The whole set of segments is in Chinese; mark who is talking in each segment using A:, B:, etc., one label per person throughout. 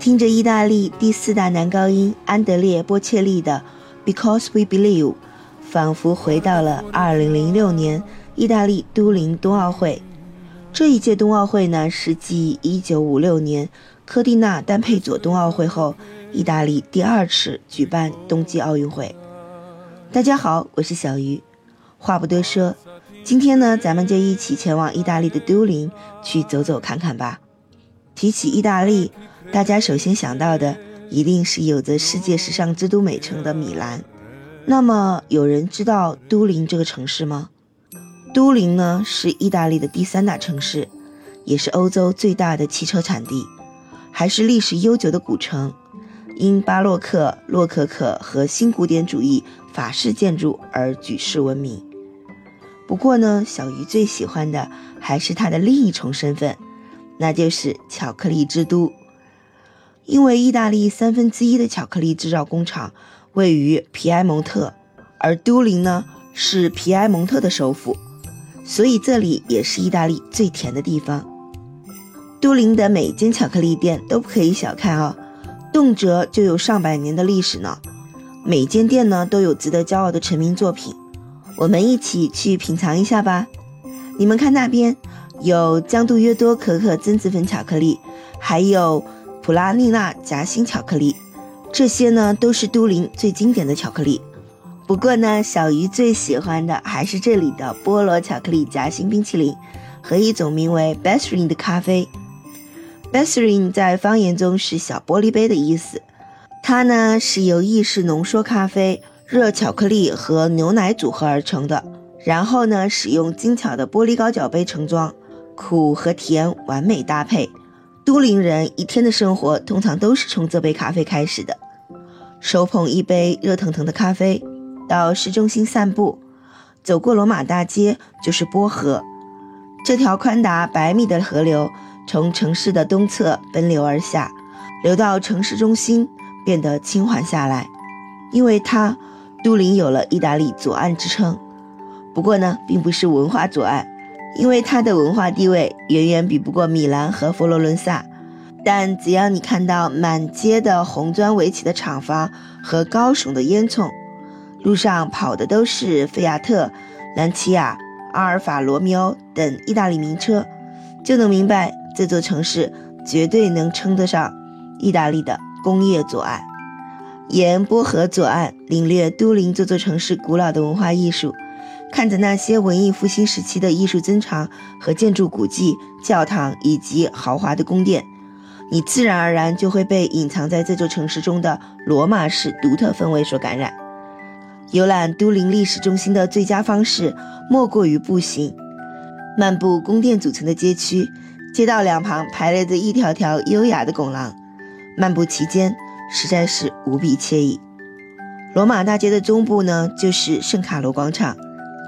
A: 听着意大利第四大男高音安德烈·波切利的《Because We Believe》，仿佛回到了2006年意大利都灵冬奥会。这一届冬奥会呢，是继1956年科蒂纳丹佩佐冬奥会后，意大利第二次举办冬季奥运会。大家好，我是小鱼。话不多说，今天呢，咱们就一起前往意大利的都灵去走走看看吧。提起意大利，大家首先想到的一定是有着“世界时尚之都”美称的米兰。那么，有人知道都灵这个城市吗？都灵呢是意大利的第三大城市，也是欧洲最大的汽车产地，还是历史悠久的古城，因巴洛克、洛可可和新古典主义法式建筑而举世闻名。不过呢，小鱼最喜欢的还是它的另一重身份。那就是巧克力之都，因为意大利三分之一的巧克力制造工厂位于皮埃蒙特，而都灵呢是皮埃蒙特的首府，所以这里也是意大利最甜的地方。都灵的每间巧克力店都不可以小看哦，动辄就有上百年的历史呢。每间店呢都有值得骄傲的成名作品，我们一起去品尝一下吧。你们看那边。有江杜约多可可榛子粉巧克力，还有普拉丽娜夹心巧克力，这些呢都是都灵最经典的巧克力。不过呢，小鱼最喜欢的还是这里的菠萝巧克力夹心冰淇淋和一种名为 b e s s r i n 的咖啡。b e s s r i n 在方言中是小玻璃杯的意思，它呢是由意式浓缩咖啡、热巧克力和牛奶组合而成的，然后呢使用精巧的玻璃高脚杯盛装。苦和甜完美搭配，都灵人一天的生活通常都是从这杯咖啡开始的。手捧一杯热腾腾的咖啡，到市中心散步，走过罗马大街就是波河。这条宽达百米的河流从城市的东侧奔流而下，流到城市中心变得轻缓下来。因为它，都灵有了意大利左岸之称。不过呢，并不是文化左岸。因为它的文化地位远远比不过米兰和佛罗伦萨，但只要你看到满街的红砖围起的厂房和高耸的烟囱，路上跑的都是菲亚特、兰奇亚、阿尔法罗密欧等意大利名车，就能明白这座城市绝对能称得上意大利的工业左岸。沿波河左岸领略都灵这座城市古老的文化艺术。看着那些文艺复兴时期的艺术珍藏和建筑古迹、教堂以及豪华的宫殿，你自然而然就会被隐藏在这座城市中的罗马式独特氛围所感染。游览都灵历史中心的最佳方式莫过于步行，漫步宫殿组成的街区，街道两旁排列着一条条优雅的拱廊，漫步其间实在是无比惬意。罗马大街的中部呢，就是圣卡罗广场。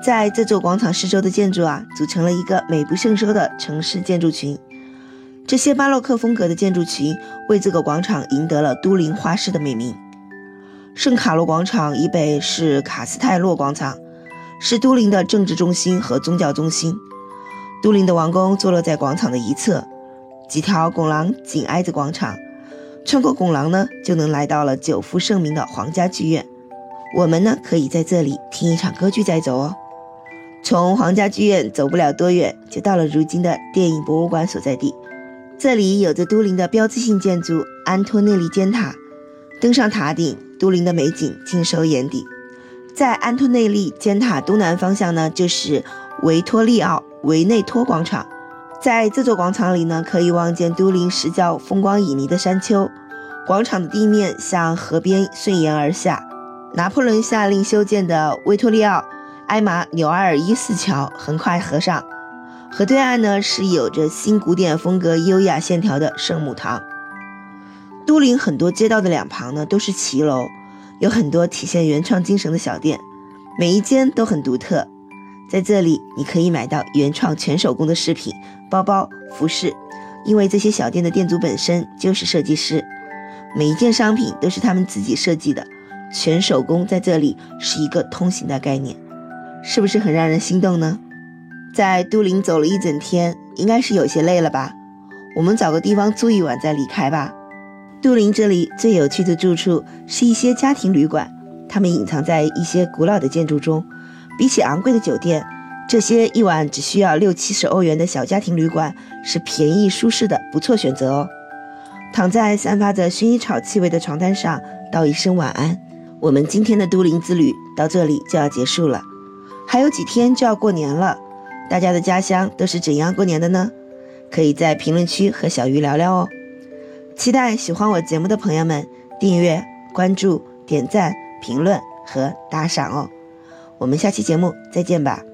A: 在这座广场四周的建筑啊，组成了一个美不胜收的城市建筑群。这些巴洛克风格的建筑群为这个广场赢得了都灵花市的美名。圣卡罗广场以北是卡斯泰洛广场，是都灵的政治中心和宗教中心。都灵的王宫坐落在广场的一侧，几条拱廊紧挨着广场。穿过拱廊呢，就能来到了久负盛名的皇家剧院。我们呢，可以在这里听一场歌剧再走哦。从皇家剧院走不了多远，就到了如今的电影博物馆所在地。这里有着都灵的标志性建筑安托内利尖塔。登上塔顶，都灵的美景尽收眼底。在安托内利尖塔东南方向呢，就是维托利奥维内托广场。在这座广场里呢，可以望见都灵石教风光旖旎的山丘。广场的地面向河边顺延而下。拿破仑下令修建的维托利奥。埃马纽埃尔一四桥横跨河上，河对岸呢是有着新古典风格、优雅线条的圣母堂。都灵很多街道的两旁呢都是骑楼，有很多体现原创精神的小店，每一间都很独特。在这里，你可以买到原创全手工的饰品、包包、服饰，因为这些小店的店主本身就是设计师，每一件商品都是他们自己设计的，全手工在这里是一个通行的概念。是不是很让人心动呢？在都灵走了一整天，应该是有些累了吧？我们找个地方住一晚再离开吧。都灵这里最有趣的住处是一些家庭旅馆，它们隐藏在一些古老的建筑中。比起昂贵的酒店，这些一晚只需要六七十欧元的小家庭旅馆是便宜舒适的不错选择哦。躺在散发着薰衣草气味的床单上，道一声晚安。我们今天的都灵之旅到这里就要结束了，还有几天就要过年了，大家的家乡都是怎样过年的呢？可以在评论区和小鱼聊聊哦。期待喜欢我节目的朋友们订阅、关注、点赞、评论和打赏哦。我们下期节目再见吧。